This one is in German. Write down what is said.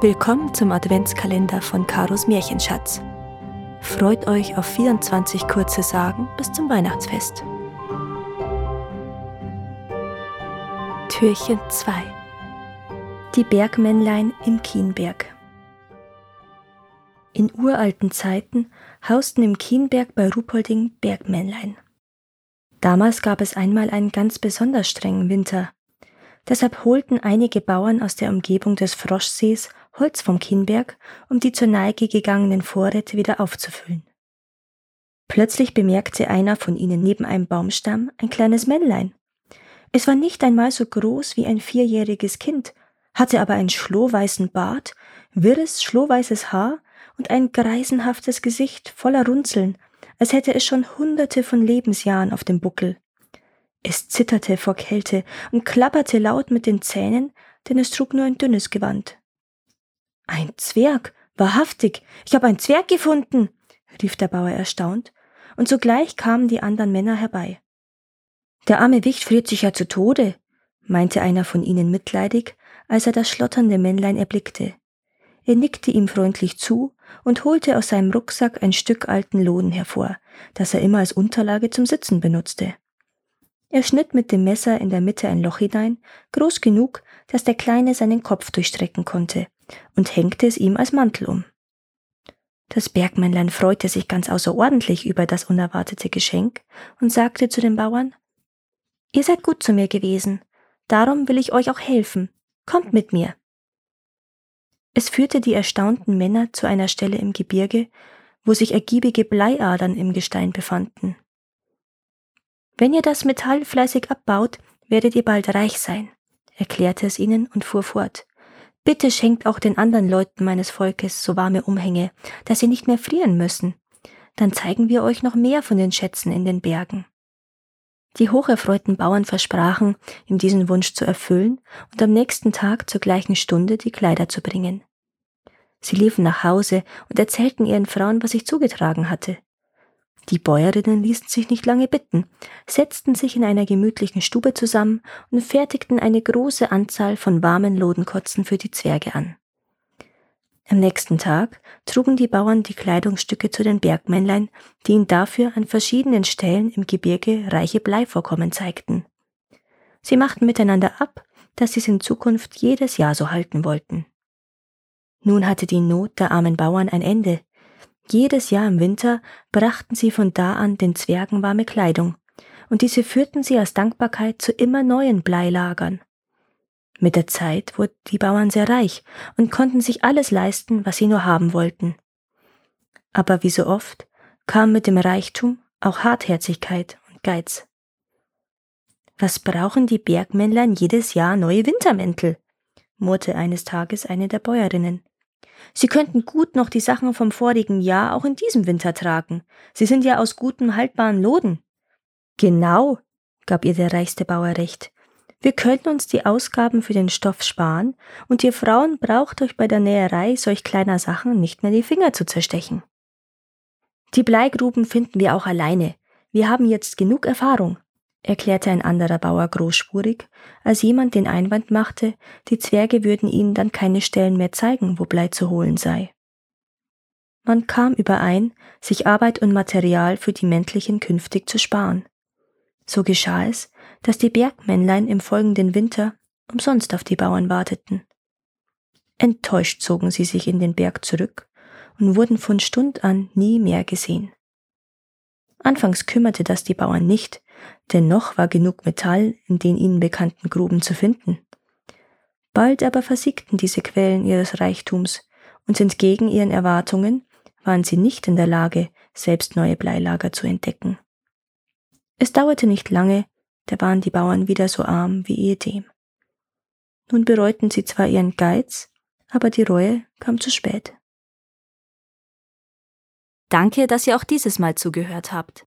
Willkommen zum Adventskalender von Karos Märchenschatz. Freut euch auf 24 kurze Sagen bis zum Weihnachtsfest. Türchen 2 Die Bergmännlein im Kienberg In uralten Zeiten hausten im Kienberg bei Ruhpolding Bergmännlein. Damals gab es einmal einen ganz besonders strengen Winter. Deshalb holten einige Bauern aus der Umgebung des Froschsees Holz vom Kienberg, um die zur Neige gegangenen Vorräte wieder aufzufüllen. Plötzlich bemerkte einer von ihnen neben einem Baumstamm ein kleines Männlein. Es war nicht einmal so groß wie ein vierjähriges Kind, hatte aber einen schlohweißen Bart, wirres, schlohweißes Haar und ein greisenhaftes Gesicht voller Runzeln, als hätte es schon hunderte von Lebensjahren auf dem Buckel. Es zitterte vor Kälte und klapperte laut mit den Zähnen, denn es trug nur ein dünnes Gewand. Ein Zwerg, wahrhaftig, ich habe einen Zwerg gefunden, rief der Bauer erstaunt, und sogleich kamen die anderen Männer herbei. Der arme Wicht friert sich ja zu Tode, meinte einer von ihnen mitleidig, als er das schlotternde Männlein erblickte. Er nickte ihm freundlich zu und holte aus seinem Rucksack ein Stück alten Lohn hervor, das er immer als Unterlage zum Sitzen benutzte. Er schnitt mit dem Messer in der Mitte ein Loch hinein, groß genug, dass der Kleine seinen Kopf durchstrecken konnte, und hängte es ihm als Mantel um. Das Bergmännlein freute sich ganz außerordentlich über das unerwartete Geschenk und sagte zu den Bauern Ihr seid gut zu mir gewesen, darum will ich euch auch helfen. Kommt mit mir. Es führte die erstaunten Männer zu einer Stelle im Gebirge, wo sich ergiebige Bleiadern im Gestein befanden. Wenn ihr das Metall fleißig abbaut, werdet ihr bald reich sein, erklärte es ihnen und fuhr fort. Bitte schenkt auch den anderen Leuten meines Volkes so warme Umhänge, dass sie nicht mehr frieren müssen. Dann zeigen wir euch noch mehr von den Schätzen in den Bergen. Die hocherfreuten Bauern versprachen, ihm diesen Wunsch zu erfüllen und am nächsten Tag zur gleichen Stunde die Kleider zu bringen. Sie liefen nach Hause und erzählten ihren Frauen, was sich zugetragen hatte. Die Bäuerinnen ließen sich nicht lange bitten, setzten sich in einer gemütlichen Stube zusammen und fertigten eine große Anzahl von warmen Lodenkotzen für die Zwerge an. Am nächsten Tag trugen die Bauern die Kleidungsstücke zu den Bergmännlein, die ihnen dafür an verschiedenen Stellen im Gebirge reiche Bleivorkommen zeigten. Sie machten miteinander ab, dass sie es in Zukunft jedes Jahr so halten wollten. Nun hatte die Not der armen Bauern ein Ende. Jedes Jahr im Winter brachten sie von da an den Zwergen warme Kleidung, und diese führten sie als Dankbarkeit zu immer neuen Bleilagern. Mit der Zeit wurden die Bauern sehr reich und konnten sich alles leisten, was sie nur haben wollten. Aber wie so oft kam mit dem Reichtum auch Hartherzigkeit und Geiz. Was brauchen die Bergmännlein jedes Jahr neue Wintermäntel? murrte eines Tages eine der Bäuerinnen. Sie könnten gut noch die Sachen vom vorigen Jahr auch in diesem Winter tragen. Sie sind ja aus gutem, haltbaren Loden. Genau, gab ihr der reichste Bauer recht. Wir könnten uns die Ausgaben für den Stoff sparen und ihr Frauen braucht euch bei der Näherei solch kleiner Sachen nicht mehr die Finger zu zerstechen. Die Bleigruben finden wir auch alleine. Wir haben jetzt genug Erfahrung, erklärte ein anderer Bauer großspurig, als jemand den Einwand machte, die Zwerge würden ihnen dann keine Stellen mehr zeigen, wo Blei zu holen sei. Man kam überein, sich Arbeit und Material für die Männlichen künftig zu sparen. So geschah es, dass die Bergmännlein im folgenden Winter umsonst auf die Bauern warteten. Enttäuscht zogen sie sich in den Berg zurück und wurden von Stund an nie mehr gesehen. Anfangs kümmerte das die Bauern nicht, denn noch war genug Metall in den ihnen bekannten Gruben zu finden. Bald aber versiegten diese Quellen ihres Reichtums, und entgegen ihren Erwartungen waren sie nicht in der Lage, selbst neue Bleilager zu entdecken. Es dauerte nicht lange, da waren die Bauern wieder so arm wie ehedem. Nun bereuten sie zwar ihren Geiz, aber die Reue kam zu spät. Danke, dass ihr auch dieses Mal zugehört habt.